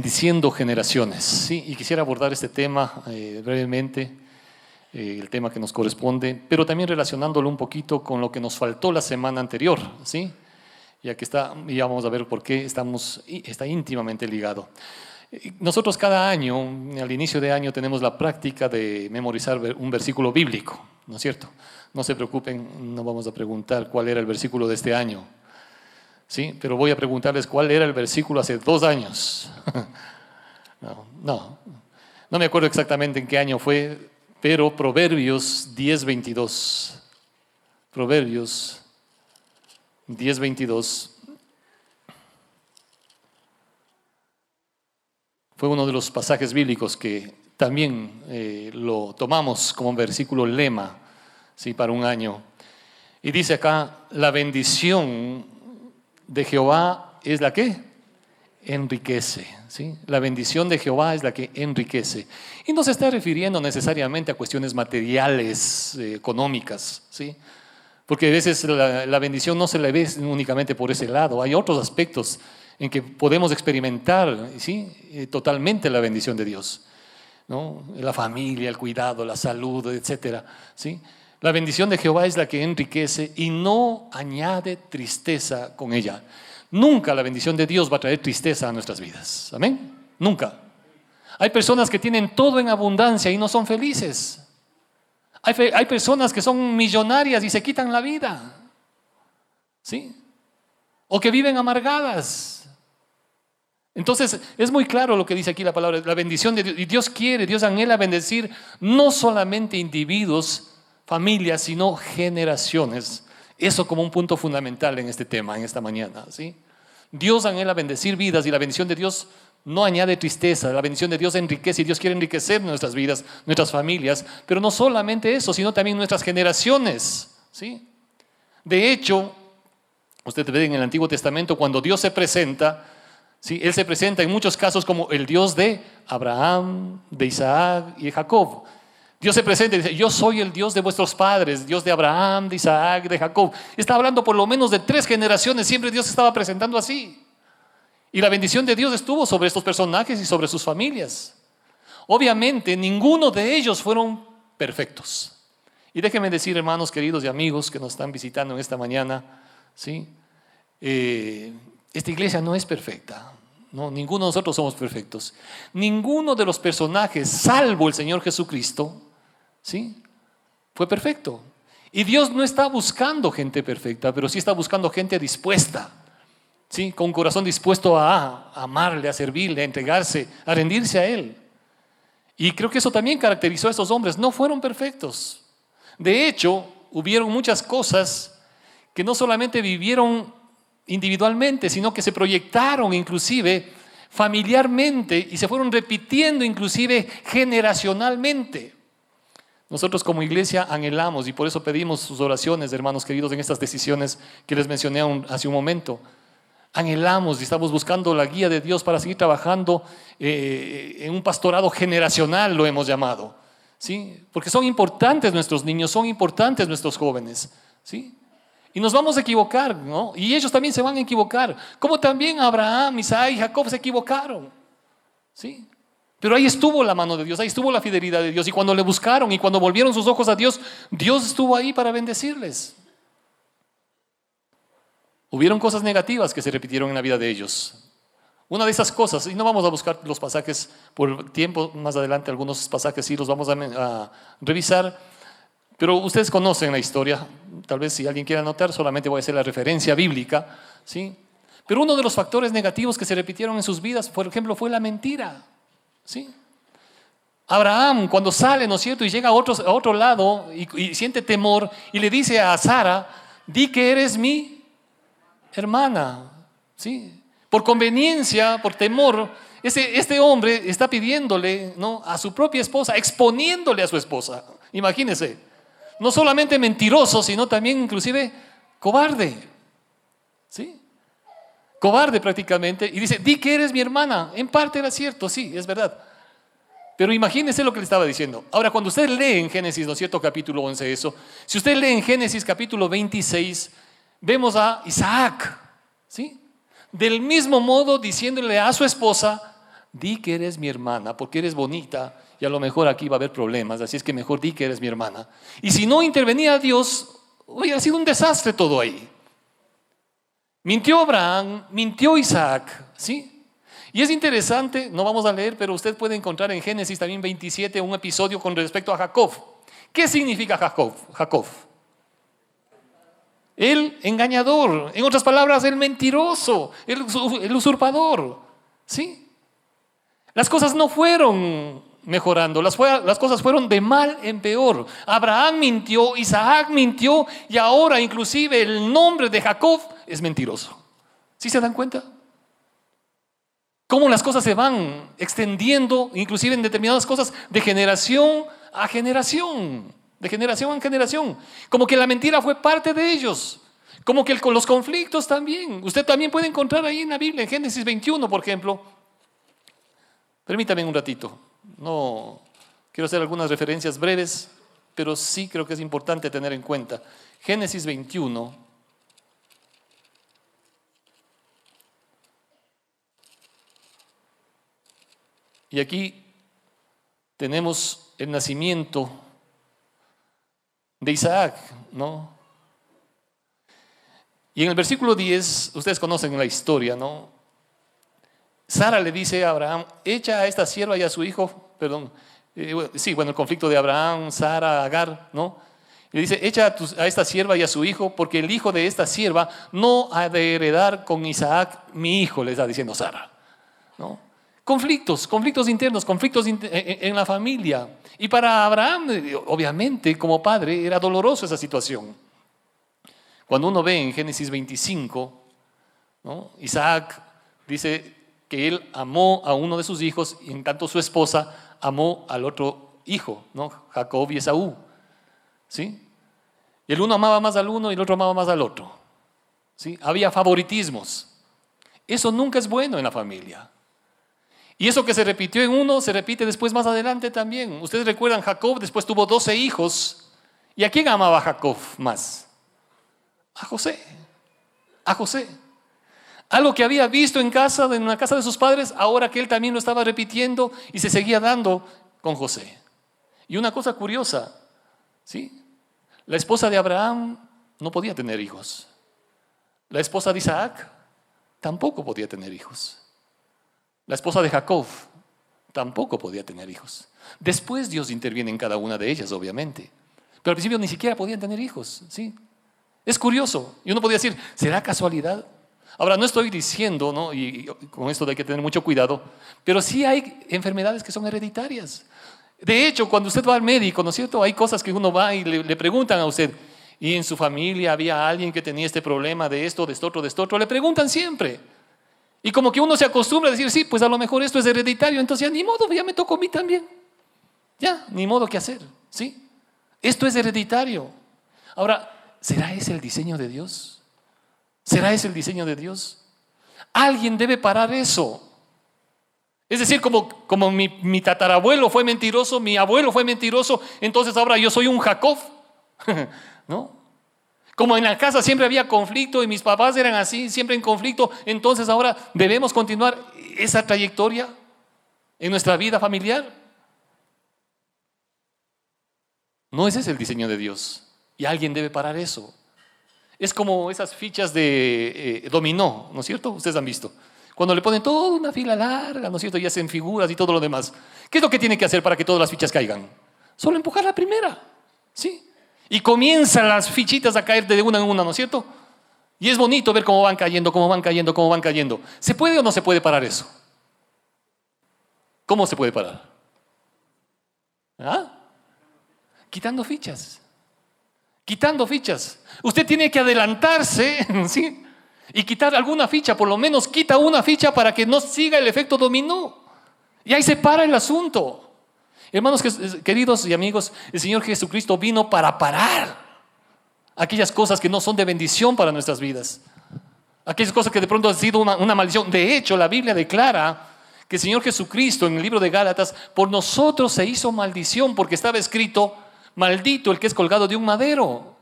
bendiciendo generaciones. ¿sí? Y quisiera abordar este tema eh, brevemente, eh, el tema que nos corresponde, pero también relacionándolo un poquito con lo que nos faltó la semana anterior, ¿sí? ya que está, ya vamos a ver por qué estamos, está íntimamente ligado. Nosotros cada año, al inicio de año, tenemos la práctica de memorizar un versículo bíblico, ¿no es cierto? No se preocupen, no vamos a preguntar cuál era el versículo de este año, ¿sí? Pero voy a preguntarles cuál era el versículo hace dos años. no, no, no me acuerdo exactamente en qué año fue, pero Proverbios 10.22. Proverbios 10.22 fue uno de los pasajes bíblicos que también eh, lo tomamos como versículo lema ¿sí? para un año. Y dice acá, la bendición de Jehová es la que enriquece. ¿sí? La bendición de Jehová es la que enriquece. Y no se está refiriendo necesariamente a cuestiones materiales, eh, económicas, ¿sí? porque a veces la, bendición no se le ve únicamente por ese lado, hay otros aspectos en que podemos experimentar ¿sí? Eh, totalmente la bendición de Dios. ¿no? La familia, el cuidado, la salud, etc. ¿sí? La bendición de Jehová es la que enriquece y no añade tristeza con ella. Nunca la bendición de Dios va a traer tristeza a nuestras vidas. Amén. Nunca. Hay personas que tienen todo en abundancia y no son felices. Hay, personas que son millonarias y se quitan la vida. ¿Sí? O que viven amargadas. Entonces, es muy claro lo que dice aquí la palabra, la bendición de Dios. Y Dios quiere, Dios anhela bendecir no solamente individuos, familias, sino generaciones. Eso como un punto fundamental en este tema, en esta mañana. ¿sí? Dios anhela bendecir vidas y la bendición de Dios no añade tristeza, la bendición de Dios enriquece y Dios quiere enriquecer nuestras vidas, nuestras familias, pero no solamente eso, sino también nuestras generaciones. ¿sí? De hecho, usted ve en el Antiguo Testamento, cuando Dios se presenta, él se presenta en muchos casos como el Dios de Abraham, de Isaac y de Jacob. Dios se presenta y dice, yo soy el Dios de vuestros padres, Dios de Abraham, de Isaac, de Jacob. Está hablando por lo menos de tres generaciones, siempre Dios estaba presentando así. Y la bendición de Dios estuvo sobre estos personajes y sobre sus familias. Obviamente, ninguno de ellos fueron perfectos. Y déjenme decir, hermanos queridos y amigos que nos están visitando en esta mañana, ¿sí? Eh, esta iglesia no es perfecta. No, ninguno de nosotros somos perfectos. Ninguno de los personajes, salvo el Señor Jesucristo, ¿sí? Fue perfecto. Y Dios no está buscando gente perfecta, pero sí está buscando gente dispuesta, ¿sí? Con un corazón dispuesto a amarle, a servirle, a entregarse, a rendirse a Él. Y creo que eso también caracterizó a estos hombres. No fueron perfectos. De hecho, hubieron muchas cosas que no solamente vivieron individualmente, sino que se proyectaron inclusive familiarmente y se fueron repitiendo inclusive generacionalmente. Nosotros como iglesia anhelamos y por eso pedimos sus oraciones, hermanos queridos, en estas decisiones que les mencioné hace un momento. Anhelamos y estamos buscando la guía de Dios para seguir trabajando eh, en un pastorado generacional, lo hemos llamado. ¿sí? Porque son importantes nuestros niños, son importantes nuestros jóvenes. ¿sí? Y nos vamos a equivocar, ¿no? Y ellos también se van a equivocar. Como también Abraham, Isaac y Jacob se equivocaron. ¿Sí? Pero ahí estuvo la mano de Dios, ahí estuvo la fidelidad de Dios. Y cuando le buscaron y cuando volvieron sus ojos a Dios, Dios estuvo ahí para bendecirles. Hubieron cosas negativas que se repitieron en la vida de ellos. Una de esas cosas, y no vamos a buscar los pasajes por tiempo, más adelante algunos pasajes sí los vamos a, revisar, pero ustedes conocen la historia, tal vez si alguien quiere anotar, solamente voy a hacer la referencia bíblica, ¿sí? Pero uno de los factores negativos que se repitieron en sus vidas, por ejemplo, fue la mentira, ¿sí? Abraham, cuando sale, ¿no es cierto? Y llega a otro, a otro lado y, siente temor y le dice a Sara, di que eres mi hermana, ¿sí? Por conveniencia, por temor, este, este hombre está pidiéndole ¿no? a su propia esposa, exponiéndole a su esposa. Imagínense no solamente mentiroso, sino también inclusive cobarde. ¿Sí? Cobarde prácticamente. Y dice, di que eres mi hermana. En parte era cierto, sí, es verdad. Pero imagínese lo que le estaba diciendo. Ahora, cuando usted lee en Génesis, ¿no es cierto? Capítulo 11 eso. Si usted lee en Génesis capítulo 26, vemos a Isaac. ¿Sí? Del mismo modo diciéndole a su esposa, di que eres mi hermana, porque eres bonita y a lo mejor aquí va a haber problemas, así es que mejor di que eres mi hermana. Y si no intervenía Dios, hubiera sido un desastre todo ahí. Mintió Abraham, mintió Isaac, ¿sí? Y es interesante, no vamos a leer, pero usted puede encontrar en Génesis también 27 un episodio con respecto a Jacob. ¿Qué significa Jacob? Jacob. El engañador, en otras palabras, el mentiroso, el, usurpador. ¿Sí? Las cosas no fueron mejorando, las, las, cosas fueron de mal en peor. Abraham mintió, Isaac mintió y ahora inclusive el nombre de Jacob es mentiroso. ¿Sí se dan cuenta? Cómo las cosas se van extendiendo, inclusive en determinadas cosas, de generación a generación, de generación en generación. Como que la mentira fue parte de ellos. Como que con los conflictos también. Usted también puede encontrar ahí en la Biblia, en Génesis 21, por ejemplo. Permítame un ratito. No quiero hacer algunas referencias breves, pero sí creo que es importante tener en cuenta. Génesis 21. Y aquí tenemos el nacimiento de Isaac, ¿no? Y en el versículo 10, ustedes conocen la historia, ¿no? Sara le dice a Abraham, echa a esta sierva y a su hijo, perdón, eh, sí, bueno, el conflicto de Abraham, Sara, Agar, ¿no? Y le dice, echa a, a, esta sierva y a su hijo, porque el hijo de esta sierva no ha de heredar con Isaac mi hijo, le está diciendo Sara, ¿no? Conflictos, conflictos internos, conflictos en la familia. Y para Abraham, obviamente, como padre, era doloroso esa situación. Cuando uno ve en Génesis 25, Isaac dice que él amó a uno de sus hijos y en tanto su esposa amó al otro hijo, ¿no? Jacob y Esaú. ¿Sí? Y el uno amaba más al uno y el otro amaba más al otro. ¿Sí? Había favoritismos. Eso nunca es bueno en la familia. Y eso que se repitió en uno se repite después más adelante también. Ustedes recuerdan, Jacob después tuvo 12 hijos. ¿Y a quién amaba Jacob más? A José. A José. Algo que había visto en casa, en la casa de sus padres, ahora que él también lo estaba repitiendo y se seguía dando con José. Y una cosa curiosa, ¿sí? La esposa de Abraham no podía tener hijos. La esposa de Isaac tampoco podía tener hijos. La esposa de Jacob tampoco podía tener hijos. Después Dios interviene en cada una de ellas, obviamente. Pero al principio ni siquiera podían tener hijos, ¿sí? Es curioso. Y uno podría decir, ¿será casualidad? Ahora, no estoy diciendo, ¿no? y con esto hay que tener mucho cuidado, pero sí hay enfermedades que son hereditarias. De hecho, cuando usted va al médico, ¿no es cierto? Hay cosas que uno va y le, le preguntan a usted, ¿y en su familia había alguien que tenía este problema de esto, de esto otro, de esto otro? Le preguntan siempre. Y como que uno se acostumbra a decir, sí, pues a lo mejor esto es hereditario, entonces ya ni modo, ya me tocó a mí también. Ya, ni modo que hacer, ¿sí? Esto es hereditario. Ahora, ¿será ese el diseño de Dios? ¿Será ese el diseño de Dios? Alguien debe parar eso. Es decir, como, como mi, mi tatarabuelo fue mentiroso, mi abuelo fue mentiroso, entonces ahora yo soy un Jacob. ¿No? Como en la casa siempre había conflicto y mis papás eran así, siempre en conflicto, entonces ahora debemos continuar esa trayectoria en nuestra vida familiar. No ese es el diseño de Dios. Y alguien debe parar eso. Es como esas fichas de eh, dominó, ¿no es cierto? Ustedes han visto. Cuando le ponen toda una fila larga, ¿no es cierto? Y hacen figuras y todo lo demás. ¿Qué es lo que tiene que hacer para que todas las fichas caigan? Solo empujar la primera. ¿Sí? Y comienzan las fichitas a caer de una en una, ¿no es cierto? Y es bonito ver cómo van cayendo, cómo van cayendo, cómo van cayendo. ¿Se puede o no se puede parar eso? ¿Cómo se puede parar? ¿Ah? Quitando fichas. Quitando fichas. Usted tiene que adelantarse, ¿sí? Y quitar alguna ficha, por lo menos quita una ficha para que no siga el efecto dominó. Y ahí se para el asunto. Hermanos queridos y amigos, el Señor Jesucristo vino para parar aquellas cosas que no son de bendición para nuestras vidas. Aquellas cosas que de pronto han sido una, maldición. De hecho, la Biblia declara que el Señor Jesucristo en el libro de Gálatas por nosotros se hizo maldición porque estaba escrito, maldito el que es colgado de un madero.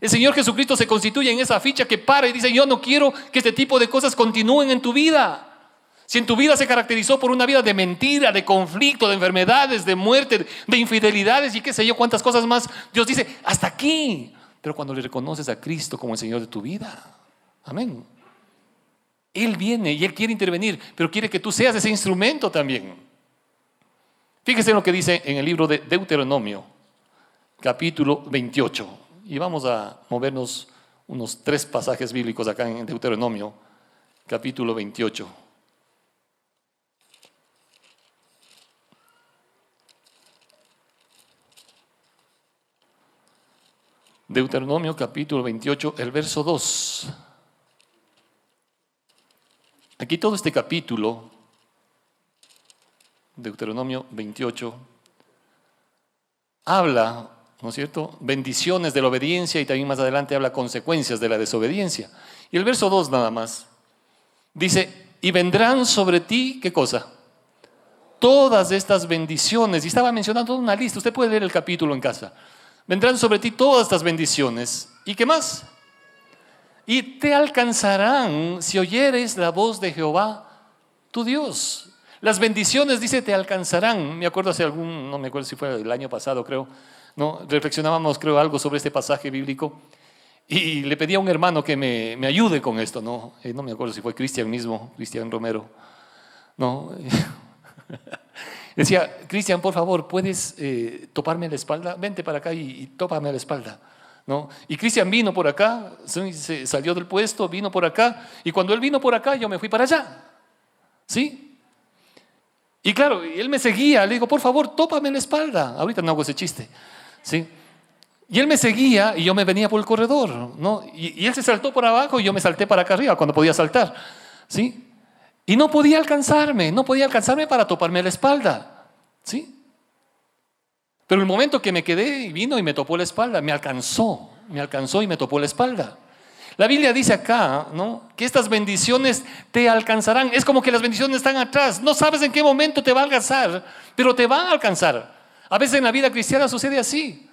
El Señor Jesucristo se constituye en esa ficha que para y dice, yo no quiero que este tipo de cosas continúen en tu vida. Si en tu vida se caracterizó por una vida de mentira, de conflicto, de enfermedades, de muerte, de infidelidades y qué sé yo, cuántas cosas más, Dios dice, hasta aquí. Pero cuando le reconoces a Cristo como el Señor de tu vida, amén. Él viene y Él quiere intervenir, pero quiere que tú seas ese instrumento también. Fíjese en lo que dice en el libro de Deuteronomio, capítulo 28. Y vamos a movernos unos tres pasajes bíblicos acá en Deuteronomio, capítulo 28. Deuteronomio capítulo 28, el verso 2. Aquí todo este capítulo, Deuteronomio 28, habla ¿no es cierto? Bendiciones de la obediencia y también más adelante habla consecuencias de la desobediencia. Y el verso 2 nada más dice, y vendrán sobre ti, ¿qué cosa? Todas estas bendiciones. Y estaba mencionando una lista, usted puede leer el capítulo en casa. Vendrán sobre ti todas estas bendiciones. ¿Y qué más? Y te alcanzarán si oyeres la voz de Jehová, tu Dios. Las bendiciones, dice, te alcanzarán. Me acuerdo hace algún, no me acuerdo si fue el año pasado, creo, ¿no? Reflexionábamos, creo, algo sobre este pasaje bíblico y le pedí a un hermano que me, me ayude con esto, ¿no? Eh, no me acuerdo si fue Cristian mismo, Cristian Romero, ¿no? Decía, Cristian, por favor, ¿puedes eh, toparme la espalda? Vente para acá y, tópame la espalda. ¿No? Y Cristian vino por acá, se salió del puesto, vino por acá, y cuando él vino por acá, yo me fui para allá. ¿Sí? Y claro, él me seguía, le digo, por favor, tópame la espalda. Ahorita no hago ese chiste. ¿sí? Y él me seguía y yo me venía por el corredor, ¿no? Y, él se saltó por abajo y yo me salté para acá arriba cuando podía saltar, ¿sí? Y no podía alcanzarme, no podía alcanzarme para toparme la espalda, ¿sí? Pero el momento que me quedé y vino y me topó la espalda, me alcanzó, me alcanzó y me topó la espalda. La Biblia dice acá, ¿no? Que estas bendiciones te alcanzarán. Es como que las bendiciones están atrás. No sabes en qué momento te va a alcanzar, pero te van a alcanzar. A veces en la vida cristiana sucede así.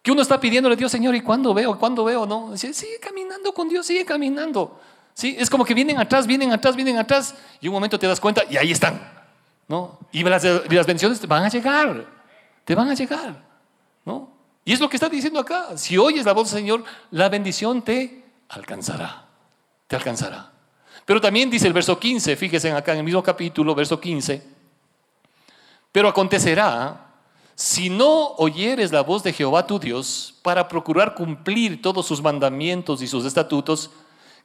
Que uno está pidiéndole a Dios, Señor, ¿y cuándo veo? ¿Cuándo veo? No, sigue caminando con Dios, sigue caminando. ¿Sí? Es como que vienen atrás, vienen atrás, vienen atrás, y un momento te das cuenta y ahí están. ¿no? Y las, las bendiciones te van a llegar, te van a llegar. ¿no? Y es lo que está diciendo acá. Si oyes la voz del Señor, la bendición te alcanzará, te alcanzará. Pero también dice el verso 15, fíjense acá en el mismo capítulo, verso 15, pero acontecerá si no oyeres la voz de Jehová tu Dios para procurar cumplir todos sus mandamientos y sus estatutos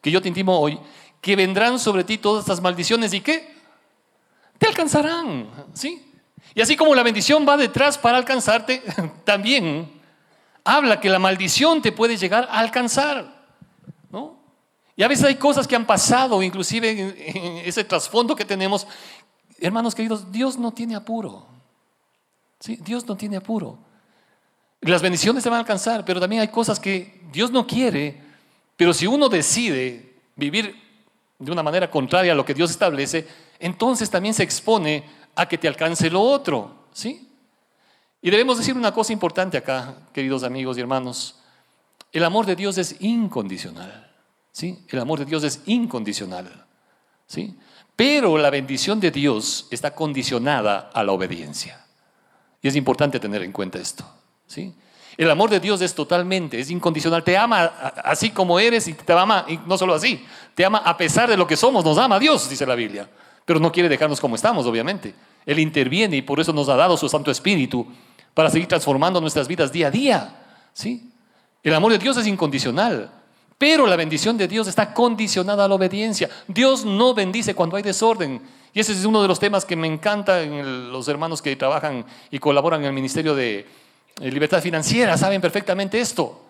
que yo te intimo hoy, que vendrán sobre ti todas estas maldiciones y qué? Te alcanzarán, ¿sí? Y así como la bendición va detrás para alcanzarte, también habla que la maldición te puede llegar a alcanzar, ¿no? Y a veces hay cosas que han pasado, inclusive en ese trasfondo que tenemos. Hermanos queridos, Dios no tiene apuro. Dios no tiene apuro. Las bendiciones se van a alcanzar, pero también hay cosas que Dios no quiere, pero si uno decide vivir de una manera contraria a lo que Dios establece, entonces también se expone a que te alcance lo otro, ¿sí? Y debemos decir una cosa importante acá, queridos amigos y hermanos. El amor de Dios es incondicional, ¿sí? El amor de Dios es incondicional, ¿sí? Pero la bendición de Dios está condicionada a la obediencia. Y es importante tener en cuenta esto. ¿sí? El amor de Dios es totalmente, es incondicional. Te ama así como eres y te ama, y no solo así, te ama a pesar de lo que somos. Nos ama Dios, dice la Biblia. Pero no quiere dejarnos como estamos, obviamente. Él interviene y por eso nos ha dado su Santo Espíritu para seguir transformando nuestras vidas día a día. ¿sí? El amor de Dios es incondicional. Pero la bendición de Dios está condicionada a la obediencia. Dios no bendice cuando hay desorden. Y ese es uno de los temas que me encanta en los hermanos que trabajan y colaboran en el Ministerio de Libertad Financiera. Saben perfectamente esto.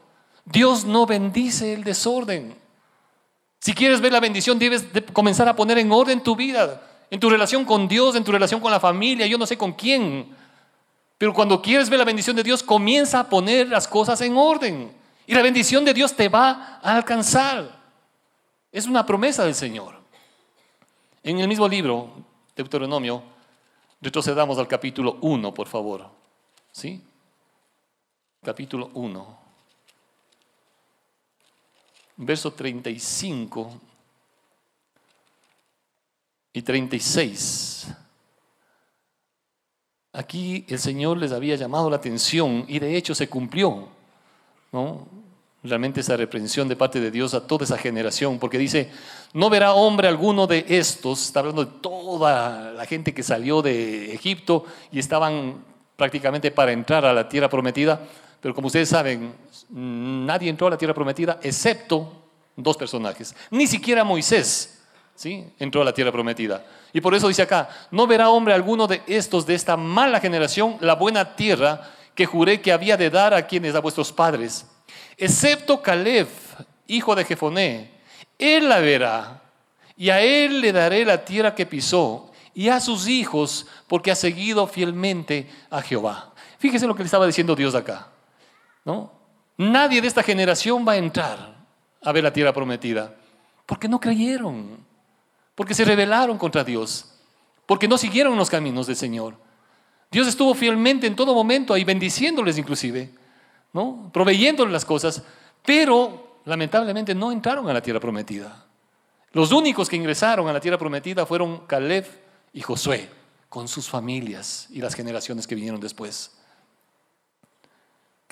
Dios no bendice el desorden. Si quieres ver la bendición, debes comenzar a poner en orden tu vida, en tu relación con Dios, en tu relación con la familia, yo no sé con quién. Pero cuando quieres ver la bendición de Dios, comienza a poner las cosas en orden. Y la bendición de Dios te va a alcanzar. Es una promesa del Señor. En el mismo libro, Deuteronomio, retrocedamos al capítulo 1, por favor. ¿Sí? Capítulo 1. Verso 35. y 36. Aquí el Señor les había llamado la atención y de hecho se cumplió, ¿no? Realmente esa reprensión de parte de Dios a toda esa generación, porque dice, no verá hombre alguno de estos, está hablando de toda la gente que salió de Egipto y estaban prácticamente para entrar a la tierra prometida, pero como ustedes saben, nadie entró a la tierra prometida excepto dos personajes, ni siquiera Moisés. ¿Sí? entró a la tierra prometida. Y por eso dice acá, no verá hombre alguno de estos, de esta mala generación, la buena tierra que juré que había de dar a quienes a vuestros padres excepto Caleb, hijo de Jefoné, él la verá, y a él le daré la tierra que pisó, y a sus hijos, porque ha seguido fielmente a Jehová. Fíjese lo que le estaba diciendo Dios acá. ¿No? Nadie de esta generación va a entrar a ver la tierra prometida, porque no creyeron, porque se rebelaron contra Dios, porque no siguieron los caminos del Señor. Dios estuvo fielmente en todo momento ahí, bendiciéndoles inclusive. ¿no? proveyéndole las cosas, pero lamentablemente no entraron a la tierra prometida. Los únicos que ingresaron a la tierra prometida fueron Caleb y Josué, con sus familias y las generaciones que vinieron después.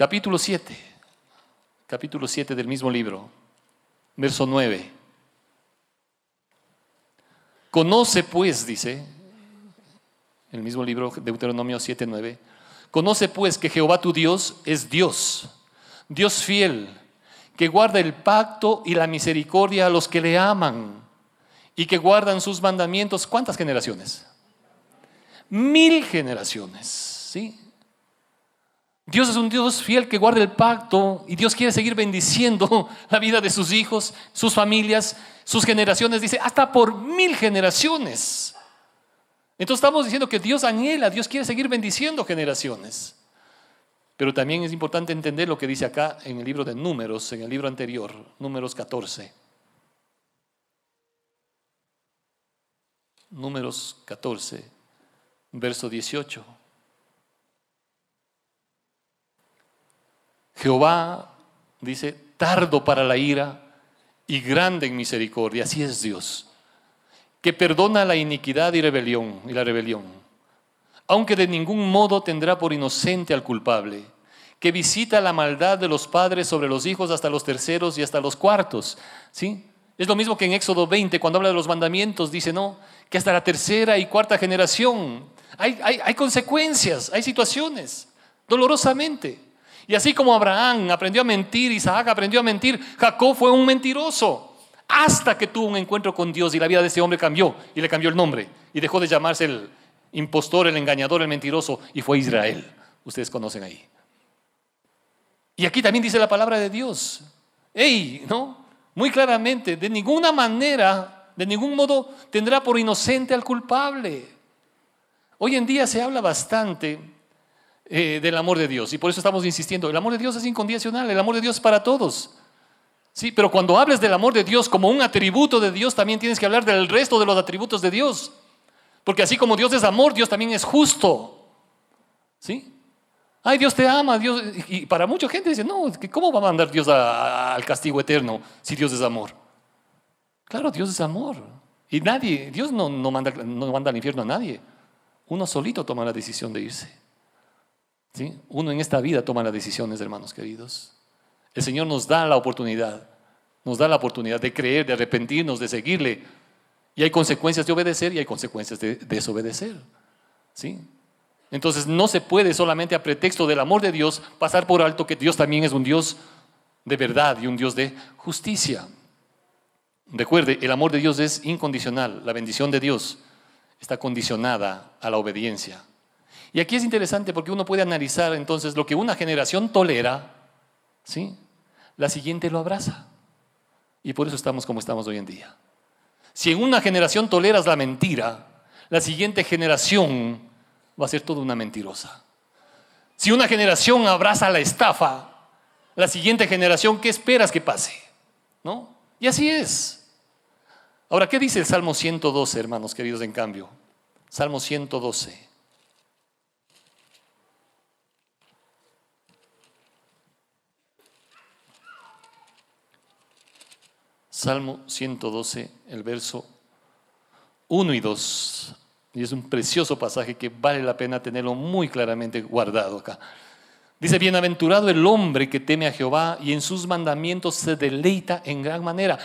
Capítulo 7, capítulo 7 del mismo libro, verso 9. Conoce pues, dice, el mismo libro, Deuteronomio 7, 9, Conoce pues que Jehová tu Dios es Dios, Dios fiel, que guarda el pacto y la misericordia a los que le aman y que guardan sus mandamientos. ¿Cuántas generaciones? Mil generaciones, ¿sí? Dios es un Dios fiel que guarda el pacto y Dios quiere seguir bendiciendo la vida de sus hijos, sus familias, sus generaciones. Dice, hasta por mil generaciones. Entonces estamos diciendo que Dios anhela, Dios quiere seguir bendiciendo generaciones. Pero también es importante entender lo que dice acá en el libro de Números, en el libro anterior, Números 14. Números 14, verso 18. Jehová dice, tardo para la ira y grande en misericordia. Así es Dios que perdona la iniquidad y rebelión y la rebelión, aunque de ningún modo tendrá por inocente al culpable, que visita la maldad de los padres sobre los hijos hasta los terceros y hasta los cuartos, ¿sí? Es lo mismo que en Éxodo 20, cuando habla de los mandamientos, dice, no, que hasta la tercera y cuarta generación hay, hay, hay consecuencias, hay situaciones, dolorosamente. Y así como Abraham aprendió a mentir, Isaac aprendió a mentir, Jacob fue un mentiroso hasta que tuvo un encuentro con Dios y la vida de ese hombre cambió y le cambió el nombre y dejó de llamarse el impostor, el engañador, el mentiroso y fue Israel. Ustedes conocen ahí. Y aquí también dice la palabra de Dios. ¡Ey! ¿No? Muy claramente, de ninguna manera, de ningún modo tendrá por inocente al culpable. Hoy en día se habla bastante eh, del amor de Dios y por eso estamos insistiendo. El amor de Dios es incondicional, el amor de Dios es para todos. Sí, pero cuando hables del amor de Dios como un atributo de Dios, también tienes que hablar del resto de los atributos de Dios. Porque así como Dios es amor, Dios también es justo. ¿Sí? Ay, Dios te ama, Dios. Y para mucha gente dice, no, ¿cómo va a mandar Dios al castigo eterno si Dios es amor? Claro, Dios es amor. Y nadie, Dios no, no, manda, no manda al infierno a nadie. Uno solito toma la decisión de irse. Uno en esta vida toma las decisiones, hermanos queridos. El Señor nos da la oportunidad, nos da la oportunidad de creer, de arrepentirnos, de seguirle. Y hay consecuencias de obedecer y hay consecuencias de desobedecer. ¿Sí? Entonces no se puede solamente a pretexto del amor de Dios pasar por alto que Dios también es un Dios de verdad y un Dios de justicia. Recuerde, el amor de Dios es incondicional, la bendición de Dios está condicionada a la obediencia. Y aquí es interesante porque uno puede analizar entonces lo que una generación tolera ¿sí? La siguiente lo abraza. Y por eso estamos como estamos hoy en día. Si en una generación toleras la mentira, la siguiente generación va a ser toda una mentirosa. Si una generación abraza la estafa, la siguiente generación, ¿qué esperas que pase? ¿No? Y así es. Ahora, ¿qué dice el Salmo 112, hermanos queridos, en cambio? Salmo 112. Salmo 112, el verso 1 y 2. Y es un precioso pasaje que vale la pena tenerlo muy claramente guardado acá. Dice, bienaventurado el hombre que teme a Jehová y en sus mandamientos se deleita en gran manera.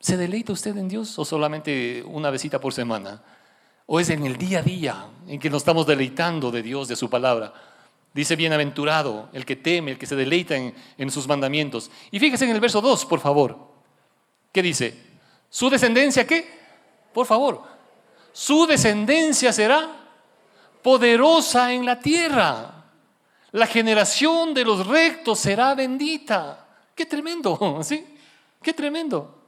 ¿Se deleita usted en Dios o solamente una visita por semana? ¿O es en el día a día en que nos estamos deleitando de Dios, de su palabra? Dice, bienaventurado el que teme, el que se deleita en, en sus mandamientos. Y fíjese en el verso 2, por favor. ¿Qué dice? ¿Su descendencia qué? Por favor. Su descendencia será poderosa en la tierra. La generación de los rectos será bendita. Qué tremendo, ¿sí? Qué tremendo.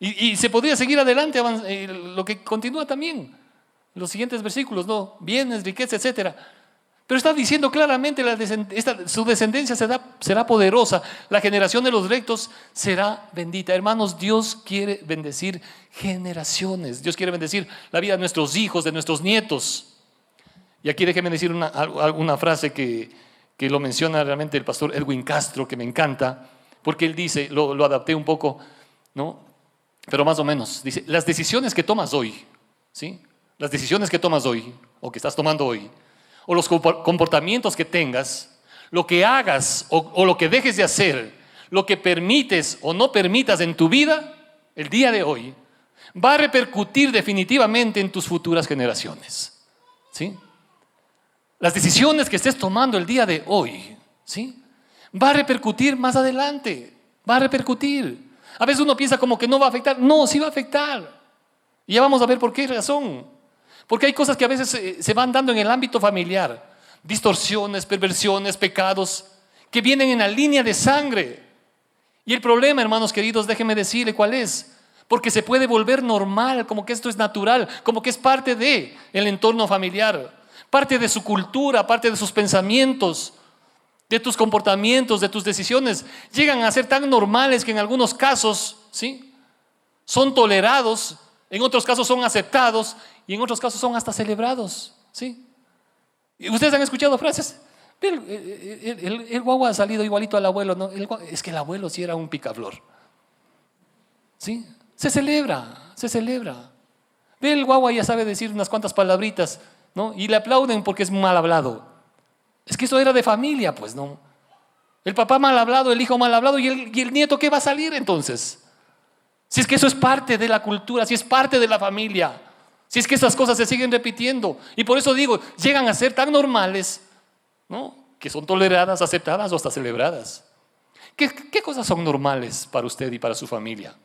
Y, se podría seguir adelante, eh, lo que continúa también, los siguientes versículos, ¿no? Bienes, riqueza, etcétera. Pero está diciendo claramente, la su descendencia será, poderosa, la generación de los rectos será bendita. Hermanos, Dios quiere bendecir generaciones, Dios quiere bendecir la vida de nuestros hijos, de nuestros nietos. Y aquí déjeme decir una, una frase que, que, lo menciona realmente el pastor Edwin Castro, que me encanta, porque él dice, lo, lo adapté un poco, ¿no? pero más o menos, dice, las decisiones que tomas hoy, ¿sí? Las decisiones que tomas hoy, o que estás tomando hoy, o los comportamientos que tengas, lo que hagas o, lo que dejes de hacer, lo que permites o no permitas en tu vida, el día de hoy, va a repercutir definitivamente en tus futuras generaciones. ¿Sí? Las decisiones que estés tomando el día de hoy, ¿sí? Va a repercutir más adelante, va a repercutir. A veces uno piensa como que no va a afectar. No, sí va a afectar. Y ya vamos a ver por qué razón. Porque hay cosas que a veces se van dando en el ámbito familiar. Distorsiones, perversiones, pecados, que vienen en la línea de sangre. Y el problema, hermanos queridos, déjenme decirle cuál es. Porque se puede volver normal, como que esto es natural, como que es parte de el entorno familiar, parte de su cultura, parte de sus pensamientos de tus comportamientos, de tus decisiones, llegan a ser tan normales que en algunos casos, ¿sí? Son tolerados, en otros casos son aceptados y en otros casos son hasta celebrados, ¿sí? Y ustedes han escuchado frases, el, el, guagua ha salido igualito al abuelo, ¿no? es que el abuelo sí era un picaflor, ¿sí? Se celebra, se celebra. Ve, el guagua ya sabe decir unas cuantas palabritas, ¿no? Y le aplauden porque es mal hablado. Es que eso era de familia, pues no. El papá mal hablado, el hijo mal hablado y el, nieto, ¿qué va a salir entonces? Si es que eso es parte de la cultura, si es parte de la familia, si es que esas cosas se siguen repitiendo. Y por eso digo, llegan a ser tan normales, ¿no? Que son toleradas, aceptadas o hasta celebradas. ¿Qué, ¿Qué cosas son normales para usted y para su familia?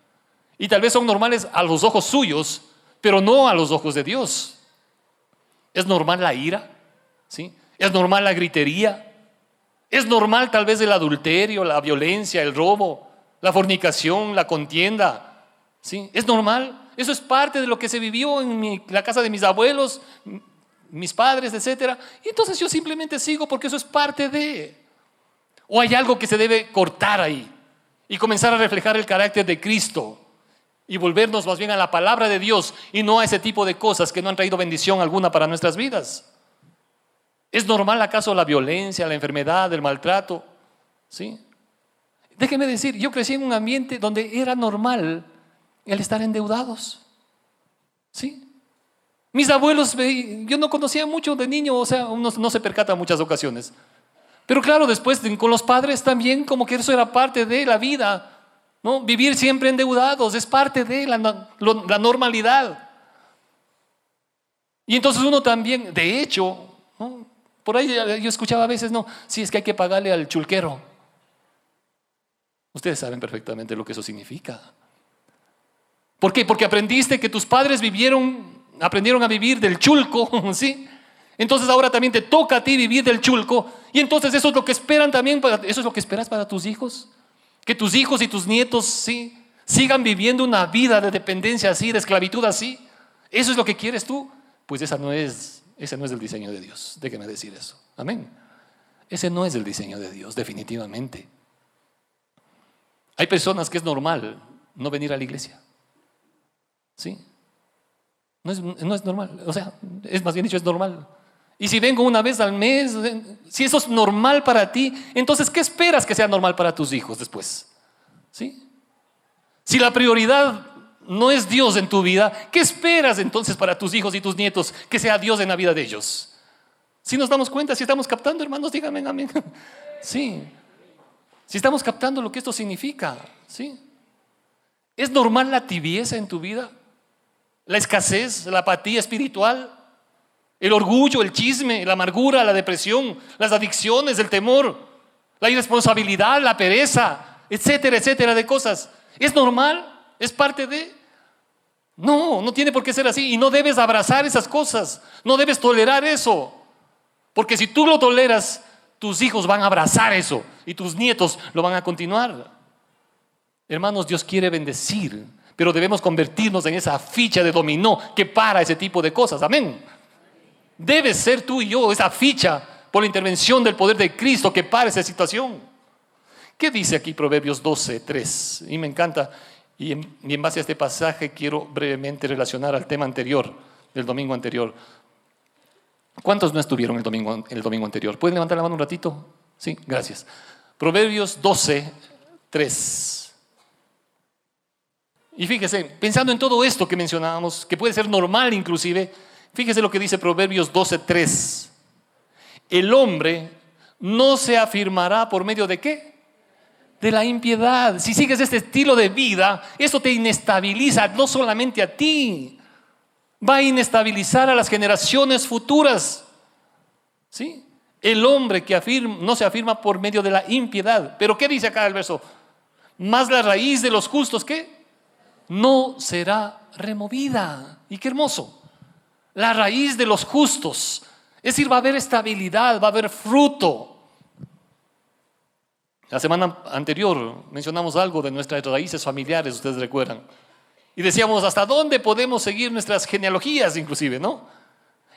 Y tal vez son normales a los ojos suyos, pero no a los ojos de Dios. ¿Es normal la ira? ¿Sí? ¿Es normal la gritería? ¿Es normal tal vez el adulterio, la violencia, el robo, la fornicación, la contienda? ¿Sí? ¿Es normal? Eso es parte de lo que se vivió en la casa de mis abuelos, mis padres, etc. Y entonces yo simplemente sigo porque eso es parte de... ¿O hay algo que se debe cortar ahí y comenzar a reflejar el carácter de Cristo? y volvernos más bien a la palabra de Dios y no a ese tipo de cosas que no han traído bendición alguna para nuestras vidas. ¿Es normal acaso la violencia, la enfermedad, el maltrato? ¿Sí? Déjenme decir, yo crecí en un ambiente donde era normal el estar endeudados. ¿Sí? Mis abuelos, yo no conocía mucho de niño, o sea, uno no se percata en muchas ocasiones. Pero claro, después con los padres también como que eso era parte de la vida. ¿no? Vivir siempre endeudados es parte de la, normalidad. Y entonces uno también, de hecho. Por ahí yo escuchaba a veces, no, sí, es que hay que pagarle al chulquero. Ustedes saben perfectamente lo que eso significa. ¿Por qué? Porque aprendiste que tus padres vivieron, aprendieron a vivir del chulco, ¿sí? Entonces ahora también te toca a ti vivir del chulco. Y entonces eso es lo que esperan también, eso es lo que esperas para tus hijos. Que tus hijos y tus nietos, ¿sí? Sigan viviendo una vida de dependencia así, de esclavitud así. ¿Eso es lo que quieres tú? Pues esa no es ese no es el diseño de Dios. Déjeme decir eso. Amén. Ese no es el diseño de Dios, definitivamente. Hay personas que es normal no venir a la iglesia. ¿Sí? No es, no es normal. O sea, es más bien dicho, es normal. Y si vengo una vez al mes, si eso es normal para ti, entonces, ¿qué esperas que sea normal para tus hijos después? ¿Sí? Si la prioridad no es Dios en tu vida, ¿qué esperas entonces para tus hijos y tus nietos que sea Dios en la vida de ellos? Si nos damos cuenta, si estamos captando, hermanos, díganme amén. Sí. Si estamos captando lo que esto significa, ¿sí? ¿Es normal la tibieza en tu vida? ¿La escasez, la apatía espiritual? ¿El orgullo, el chisme, la amargura, la depresión, las adicciones, el temor, la irresponsabilidad, la pereza, etcétera, etcétera de cosas? ¿Es normal? ¿Es parte de? No, no tiene por qué ser así y no debes abrazar esas cosas, no debes tolerar eso. Porque si tú lo toleras, tus hijos van a abrazar eso y tus nietos lo van a continuar. Hermanos, Dios quiere bendecir, pero debemos convertirnos en esa ficha de dominó que para ese tipo de cosas. Amén. Debes ser tú y yo esa ficha por la intervención del poder de Cristo que para esa situación. ¿Qué dice aquí Proverbios 12, 3? Y me encanta, y en, en base a este pasaje quiero brevemente relacionar al tema anterior, del domingo anterior. ¿Cuántos no estuvieron el domingo, el domingo anterior? ¿Pueden levantar la mano un ratito? Sí, gracias. Proverbios 12, 3. Y fíjese, pensando en todo esto que mencionábamos, que puede ser normal inclusive, fíjese lo que dice Proverbios 12, 3. El hombre no se afirmará por medio de qué? De la impiedad. Si sigues este estilo de vida, eso te inestabiliza no solamente a ti, va a inestabilizar a las generaciones futuras. ¿Sí? El hombre que afirma, no se afirma por medio de la impiedad. Pero ¿qué dice acá el verso? Más la raíz de los justos, ¿qué? No será removida. Y qué hermoso. La raíz de los justos. Es decir, va a haber estabilidad, va a haber fruto. La semana anterior mencionamos algo de nuestras raíces familiares, ustedes recuerdan. Y decíamos, ¿hasta dónde podemos seguir nuestras genealogías inclusive, no?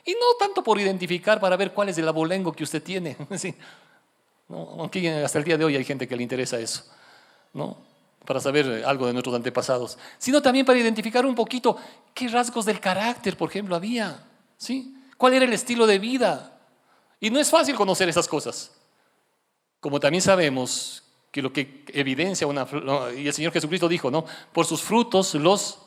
Y no tanto por identificar para ver cuál es el abolengo que usted tiene. Sí. aunque hasta el día de hoy hay gente que le interesa eso, ¿no? Para saber algo de nuestros antepasados. Sino también para identificar un poquito qué rasgos del carácter, por ejemplo, había. ¿Sí? ¿Cuál era el estilo de vida? Y no es fácil conocer esas cosas. Como también sabemos que lo que evidencia una... Y el Señor Jesucristo dijo, ¿no? Por sus frutos los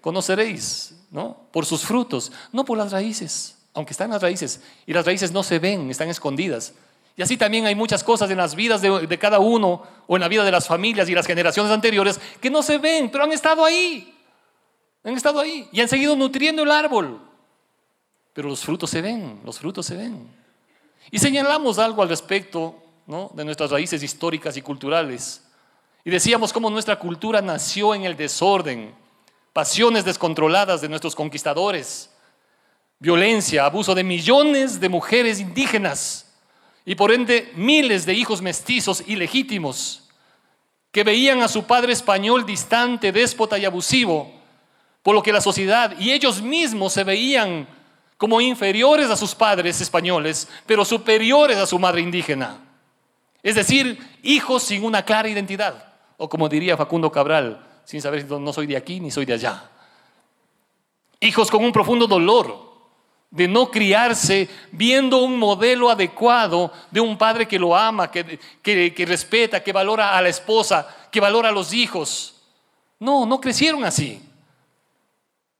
conoceréis, ¿no? Por sus frutos, no por las raíces, aunque están las raíces. Y las raíces no se ven, están escondidas. Y así también hay muchas cosas en las vidas de, cada uno o en la vida de las familias y las generaciones anteriores que no se ven, pero han estado ahí. Han estado ahí y han seguido nutriendo el árbol. Pero los frutos se ven, los frutos se ven. Y señalamos algo al respecto de nuestras raíces históricas y culturales. Y decíamos cómo nuestra cultura nació en el desorden, pasiones descontroladas de nuestros conquistadores, violencia, abuso de millones de mujeres indígenas y por ende miles de hijos mestizos ilegítimos que veían a su padre español distante, déspota y abusivo, por lo que la sociedad y ellos mismos se veían como inferiores a sus padres españoles, pero superiores a su madre indígena. Es decir, hijos sin una clara identidad. O como diría Facundo Cabral, sin saber si no soy de aquí ni soy de allá. Hijos con un profundo dolor de no criarse viendo un modelo adecuado de un padre que lo ama, que, que, respeta, que valora a la esposa, que valora a los hijos. No, no crecieron así,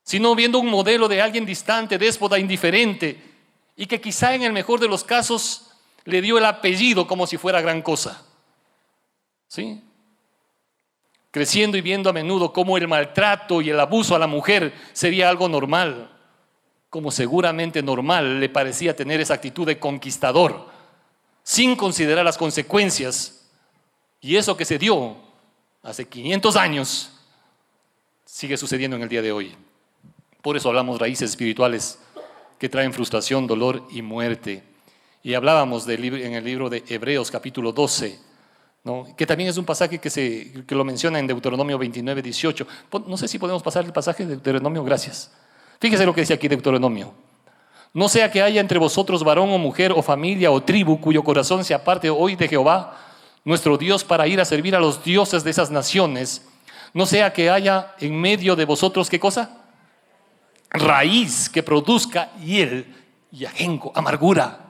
sino viendo un modelo de alguien distante, déspota, indiferente, y que quizá en el mejor de los casos le dio el apellido como si fuera gran cosa. ¿Sí? Creciendo y viendo a menudo cómo el maltrato y el abuso a la mujer sería algo normal, como seguramente normal le parecía tener esa actitud de conquistador, sin considerar las consecuencias. Y eso que se dio hace 500 años sigue sucediendo en el día de hoy. Por eso hablamos raíces espirituales que traen frustración, dolor y muerte. Y hablábamos en el libro de Hebreos capítulo 12, ¿no? que también es un pasaje que, se, que lo menciona en Deuteronomio 29, 18. No sé si podemos pasar el pasaje de Deuteronomio, gracias. Fíjese lo que dice aquí Deuteronomio. No sea que haya entre vosotros varón o mujer o familia o tribu cuyo corazón se aparte hoy de Jehová, nuestro Dios, para ir a servir a los dioses de esas naciones. No sea que haya en medio de vosotros, ¿qué cosa? Raíz que produzca hiel y ajenco, amargura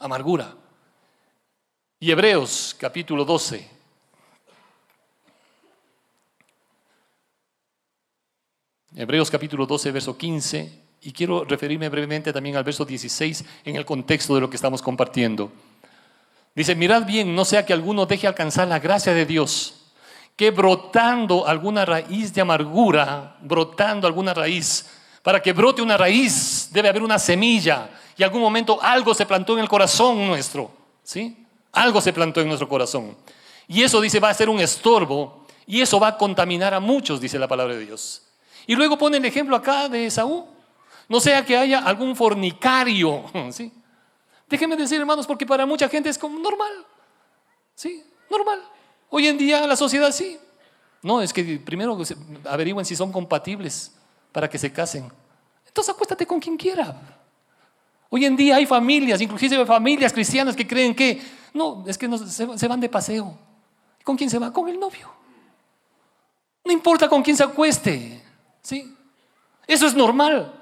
amargura. Y Hebreos capítulo 12. Hebreos capítulo 12, verso 15, y quiero referirme brevemente también al verso 16 en el contexto de lo que estamos compartiendo. Dice, mirad bien, no sea que alguno deje alcanzar la gracia de Dios, que brotando alguna raíz de amargura, brotando alguna raíz, para que brote una raíz debe haber una semilla y algún momento algo se plantó en el corazón nuestro, ¿sí? Algo se plantó en nuestro corazón. Y eso dice va a ser un estorbo y eso va a contaminar a muchos, dice la palabra de Dios. Y luego pone el ejemplo acá de Esaú. No sea que haya algún fornicario, ¿sí? Déjenme decir, hermanos, porque para mucha gente es como normal. ¿Sí? Normal. Hoy en día la sociedad sí. No, es que primero averigüen si son compatibles para que se casen. Entonces acuéstate con quien quiera. Hoy en día hay familias, inclusive familias cristianas que creen que, no, es que se, van de paseo. ¿Con quién se va? Con el novio. No importa con quién se acueste. ¿Sí? Eso es normal.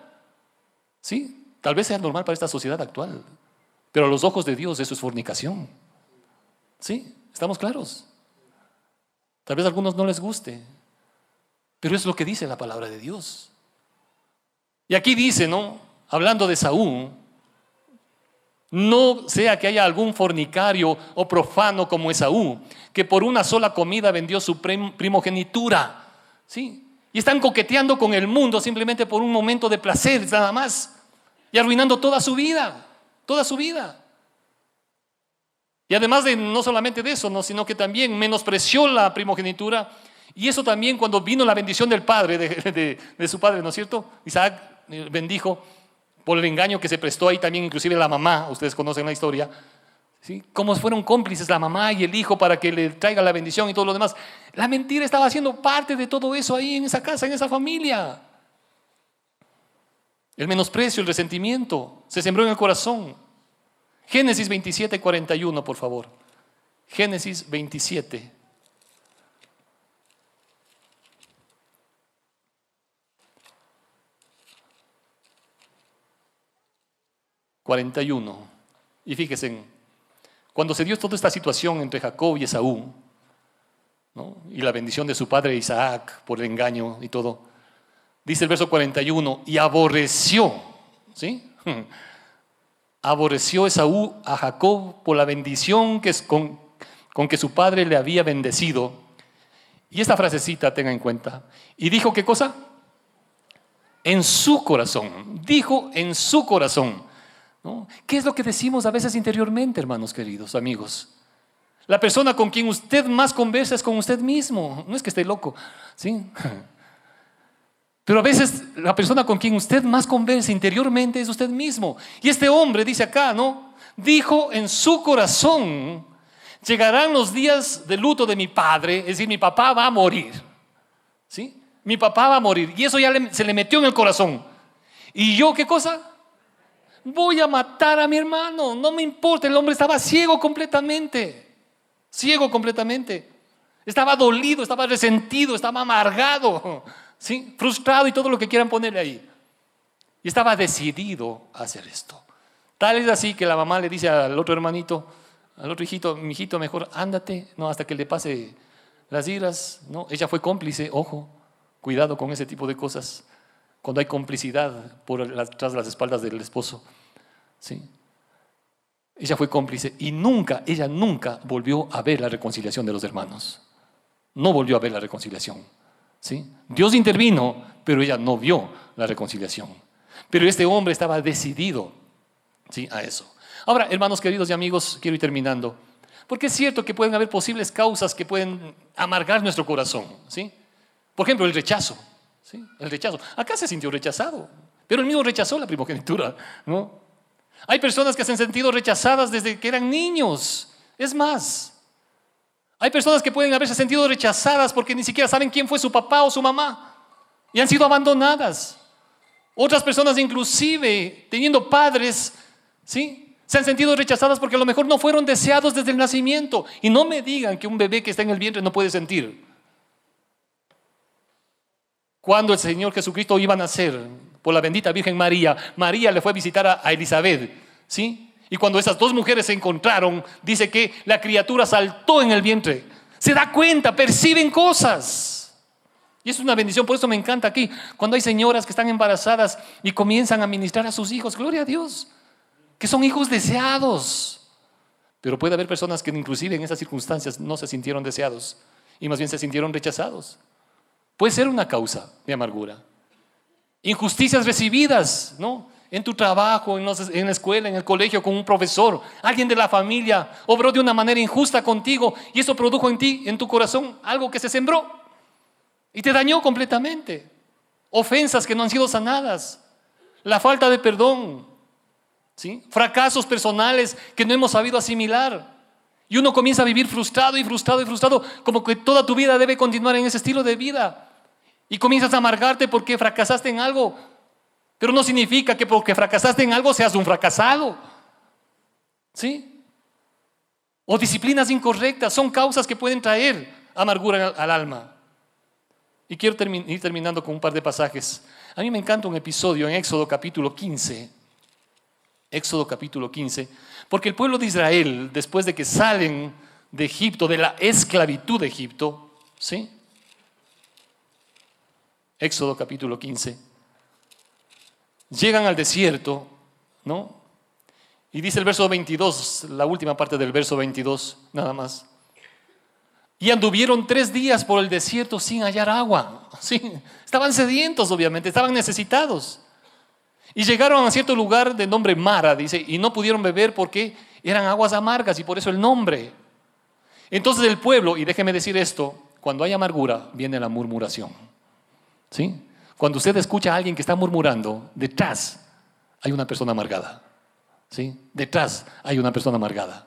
¿Sí? Tal vez sea normal para esta sociedad actual. Pero a los ojos de Dios eso es fornicación. ¿Sí? ¿Estamos claros? Tal vez a algunos no les guste, pero es lo que dice la palabra de Dios. Y aquí dice, ¿no? Hablando de Saúl, no sea que haya algún fornicario o profano como Esaú, que por una sola comida vendió su primogenitura. ¿Sí? Y están coqueteando con el mundo simplemente por un momento de placer, nada más. Y arruinando toda su vida toda su vida. Y además de no solamente de eso, ¿no? sino que también menospreció la primogenitura. Y eso también cuando vino la bendición del padre, de, su padre, ¿no es cierto? Isaac eh, bendijo por el engaño que se prestó ahí también, inclusive la mamá, ustedes conocen la historia. ¿Sí? Cómo fueron cómplices la mamá y el hijo para que le traiga la bendición y todo lo demás. La mentira estaba haciendo parte de todo eso ahí en esa casa, en esa familia. El menosprecio, el resentimiento se sembró en el corazón. Génesis 27, 41, por favor. Génesis 27. ...41... Y fíjense, cuando se dio toda esta situación entre Jacob y Esaú, y la bendición de su padre Isaac por el engaño y todo, Dice el verso 41, y aborreció, ¿sí? Aborreció Esaú a Jacob por la bendición que es con, con que su padre le había bendecido. Y esta frasecita tenga en cuenta. Y dijo, ¿qué cosa? En su corazón. Dijo en su corazón. ¿Qué es lo que decimos a veces interiormente, hermanos queridos, amigos? La persona con quien usted más conversa es con usted mismo. No es que esté loco, ¿sí? Pero a veces la persona con quien usted más conversa interiormente es usted mismo. Y este hombre dice acá, ¿no? Dijo en su corazón, llegarán los días de luto de mi padre, es decir, mi papá va a morir. ¿Sí? Mi papá va a morir. Y eso ya se le metió en el corazón. ¿Y yo qué cosa? Voy a matar a mi hermano. No me importa, el hombre estaba ciego completamente. Ciego completamente. Estaba dolido, estaba resentido, estaba amargado. ¿sí? frustrado y todo lo que quieran ponerle ahí. Y estaba decidido a hacer esto. Tal es así que la mamá le dice al otro hermanito, al otro hijito, mi hijito, mejor ándate, no, hasta que le pase las iras, ¿no? Ella fue cómplice, ojo, cuidado con ese tipo de cosas, cuando hay complicidad por tras las espaldas del esposo, ¿sí? Ella fue cómplice y nunca, ella nunca volvió a ver la reconciliación de los hermanos. No volvió a ver la reconciliación. Dios intervino, pero ella no vio la reconciliación. Pero este hombre estaba decidido ¿sí? a eso. Ahora, hermanos queridos y amigos, quiero ir terminando. Porque es cierto que pueden haber posibles causas que pueden amargar nuestro corazón. ¿sí? Por ejemplo, el rechazo. ¿sí? El rechazo. Acá se sintió rechazado, pero él mismo rechazó la primogenitura. ¿no? Hay personas que se han sentido rechazadas desde que eran niños. Es más, hay personas que pueden haberse sentido rechazadas porque ni siquiera saben quién fue su papá o su mamá y han sido abandonadas. Otras personas inclusive, teniendo padres, ¿sí? Se han sentido rechazadas porque a lo mejor no fueron deseados desde el nacimiento. Y no me digan que un bebé que está en el vientre no puede sentir. Cuando el Señor Jesucristo iba a nacer la bendita Virgen María, María le fue a visitar a, a Elizabeth, ¿sí? Y cuando esas dos mujeres se encontraron, dice que la criatura saltó en el vientre. Se da cuenta, perciben cosas. Y es una bendición, por eso me encanta aquí, cuando hay señoras que están embarazadas y comienzan a ministrar a sus hijos, gloria a Dios, que son hijos deseados. Pero puede haber personas que inclusive en esas circunstancias no se sintieron deseados y más bien se sintieron rechazados. Puede ser una causa de amargura. Injusticias recibidas, ¿no? En tu trabajo, en, la escuela, en el colegio, con un profesor, alguien de la familia obró de una manera injusta contigo y eso produjo en ti, en tu corazón, algo que se sembró y te dañó completamente. Ofensas que no han sido sanadas, la falta de perdón, ¿sí? fracasos personales que no hemos sabido asimilar. Y uno comienza a vivir frustrado y frustrado y frustrado, como que toda tu vida debe continuar en ese estilo de vida. Y comienzas a amargarte porque fracasaste en algo. Pero no significa que porque fracasaste en algo seas un fracasado. ¿Sí? O disciplinas incorrectas son causas que pueden traer amargura al alma. Y quiero ir terminando con un par de pasajes. A mí me encanta un episodio en Éxodo capítulo 15. Éxodo capítulo 15. Porque el pueblo de Israel, después de que salen de Egipto, de la esclavitud de Egipto, ¿sí? Éxodo capítulo 15. Llegan al desierto, ¿no? Y dice el verso 22, la última parte del verso 22, nada más. Y anduvieron tres días por el desierto sin hallar agua. Estaban sedientos, obviamente, estaban necesitados. Y llegaron a cierto lugar de nombre Mara, dice, y no pudieron beber porque eran aguas amargas y por eso el nombre. Entonces el pueblo, y déjeme decir esto, cuando hay amargura viene la murmuración. ¿Sí? Cuando usted escucha a alguien que está murmurando, detrás hay una persona amargada. ¿Sí? Detrás hay una persona amargada.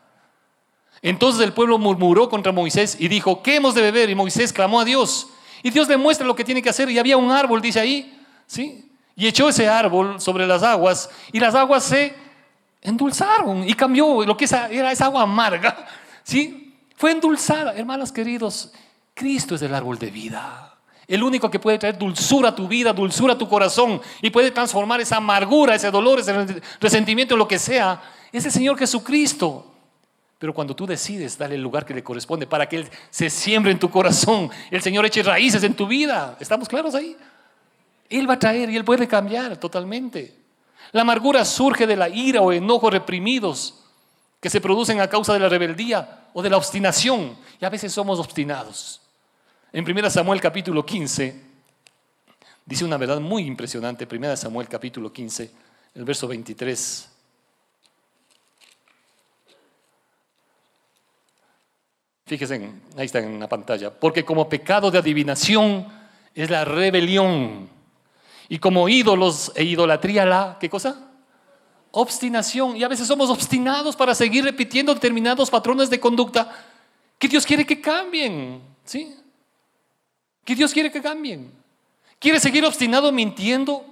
Entonces el pueblo murmuró contra Moisés y dijo, ¿qué hemos de beber? Y Moisés clamó a Dios. Y Dios le muestra lo que tiene que hacer. Y había un árbol, dice ahí, ¿sí? Y echó ese árbol sobre las aguas y las aguas se endulzaron y cambió lo que era esa agua amarga, ¿sí? Fue endulzada. Hermanos queridos, Cristo es el árbol de vida. El único que puede traer dulzura a tu vida, dulzura a tu corazón y puede transformar esa amargura, ese dolor, ese resentimiento, lo que sea, es el Señor Jesucristo. Pero cuando tú decides darle el lugar que le corresponde para que Él se siembre en tu corazón, el Señor eche raíces en tu vida, ¿estamos claros ahí? Él va a traer y Él puede cambiar totalmente. La amargura surge de la ira o enojo reprimidos que se producen a causa de la rebeldía o de la obstinación. Y a veces somos obstinados. En 1 Samuel capítulo 15 dice una verdad muy impresionante, 1 Samuel capítulo 15, el verso 23. Fíjense, ahí está en la pantalla. Porque como pecado de adivinación es la rebelión. Y como ídolos e idolatría la, ¿qué cosa? Obstinación. Y a veces somos obstinados para seguir repitiendo determinados patrones de conducta que Dios quiere que cambien. ¿Sí? Que Dios quiere que cambien. ¿Quiere seguir obstinado mintiendo?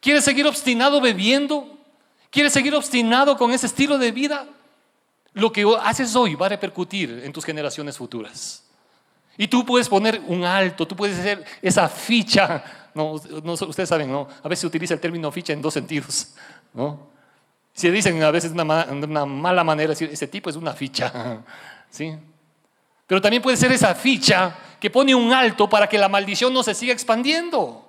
¿Quiere seguir obstinado bebiendo? ¿Quiere seguir obstinado con ese estilo de vida? Lo que haces hoy va a repercutir en tus generaciones futuras. Y tú puedes poner un alto, tú puedes hacer esa ficha. No, ustedes saben, ¿no? A veces se utiliza el término ficha en dos sentidos, ¿no? Se dicen a veces de una, mala manera, ese tipo es una ficha, ¿sí? Pero también puede ser esa ficha que pone un alto para que la maldición no se siga expandiendo,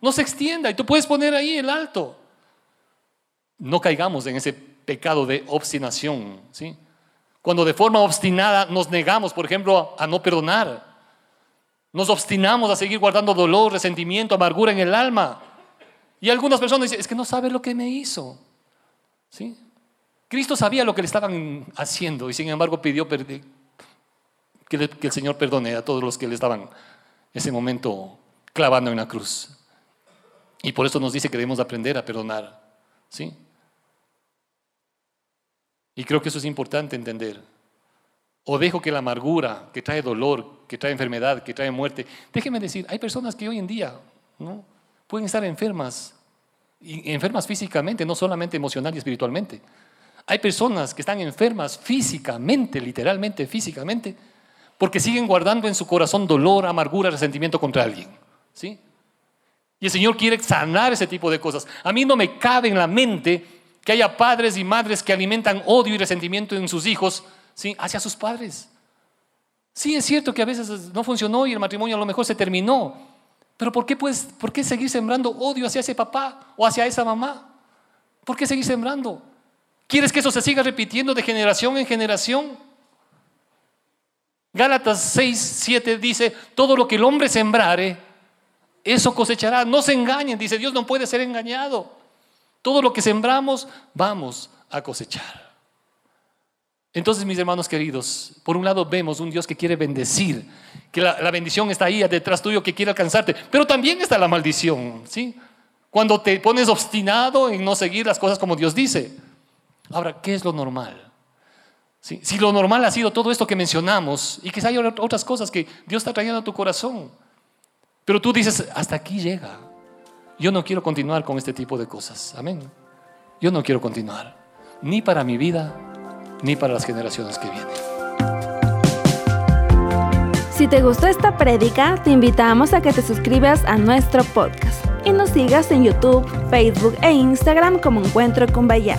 no se extienda. Y tú puedes poner ahí el alto. No caigamos en ese pecado de obstinación. ¿sí? Cuando de forma obstinada nos negamos, por ejemplo, a no perdonar. Nos obstinamos a seguir guardando dolor, resentimiento, amargura en el alma. Y algunas personas dicen, es que no sabe lo que me hizo. ¿Sí? Cristo sabía lo que le estaban haciendo y sin embargo pidió que, el Señor perdone a todos los que le estaban ese momento clavando en la cruz. Y por eso nos dice que debemos aprender a perdonar. ¿Sí? Y creo que eso es importante entender. O dejo que la amargura, que trae dolor, que trae enfermedad, que trae muerte. Déjeme decir, hay personas que hoy en día ¿no? pueden estar enfermas, y enfermas físicamente, no solamente emocional y espiritualmente. Hay personas que están enfermas físicamente, literalmente físicamente, porque siguen guardando en su corazón dolor, amargura, resentimiento contra alguien. ¿Sí? Y el Señor quiere sanar ese tipo de cosas. A mí no me cabe en la mente que haya padres y madres que alimentan odio y resentimiento en sus hijos ¿sí? hacia sus padres. Sí, es cierto que a veces no funcionó y el matrimonio a lo mejor se terminó. Pero ¿por qué, puedes, ¿por qué seguir sembrando odio hacia ese papá o hacia esa mamá? ¿Por qué seguir sembrando? ¿Quieres que eso se siga repitiendo de generación en generación? Gálatas 6, 7 dice, todo lo que el hombre sembrare, eso cosechará. No se engañen, dice Dios no puede ser engañado. Todo lo que sembramos, vamos a cosechar. Entonces, mis hermanos queridos, por un lado vemos un Dios que quiere bendecir, que la, bendición está ahí detrás tuyo, que quiere alcanzarte, pero también está la maldición, ¿sí? Cuando te pones obstinado en no seguir las cosas como Dios dice. Ahora, ¿qué es lo normal? Si lo normal ha sido todo esto que mencionamos y quizá hay otras cosas que Dios está trayendo a tu corazón, pero tú dices, hasta aquí llega. Yo no quiero continuar con este tipo de cosas. Amén. Yo no quiero continuar, ni para mi vida, ni para las generaciones que vienen. Si te gustó esta prédica, te invitamos a que te suscribas a nuestro podcast y nos sigas en YouTube, Facebook e Instagram como Encuentro con Bahía.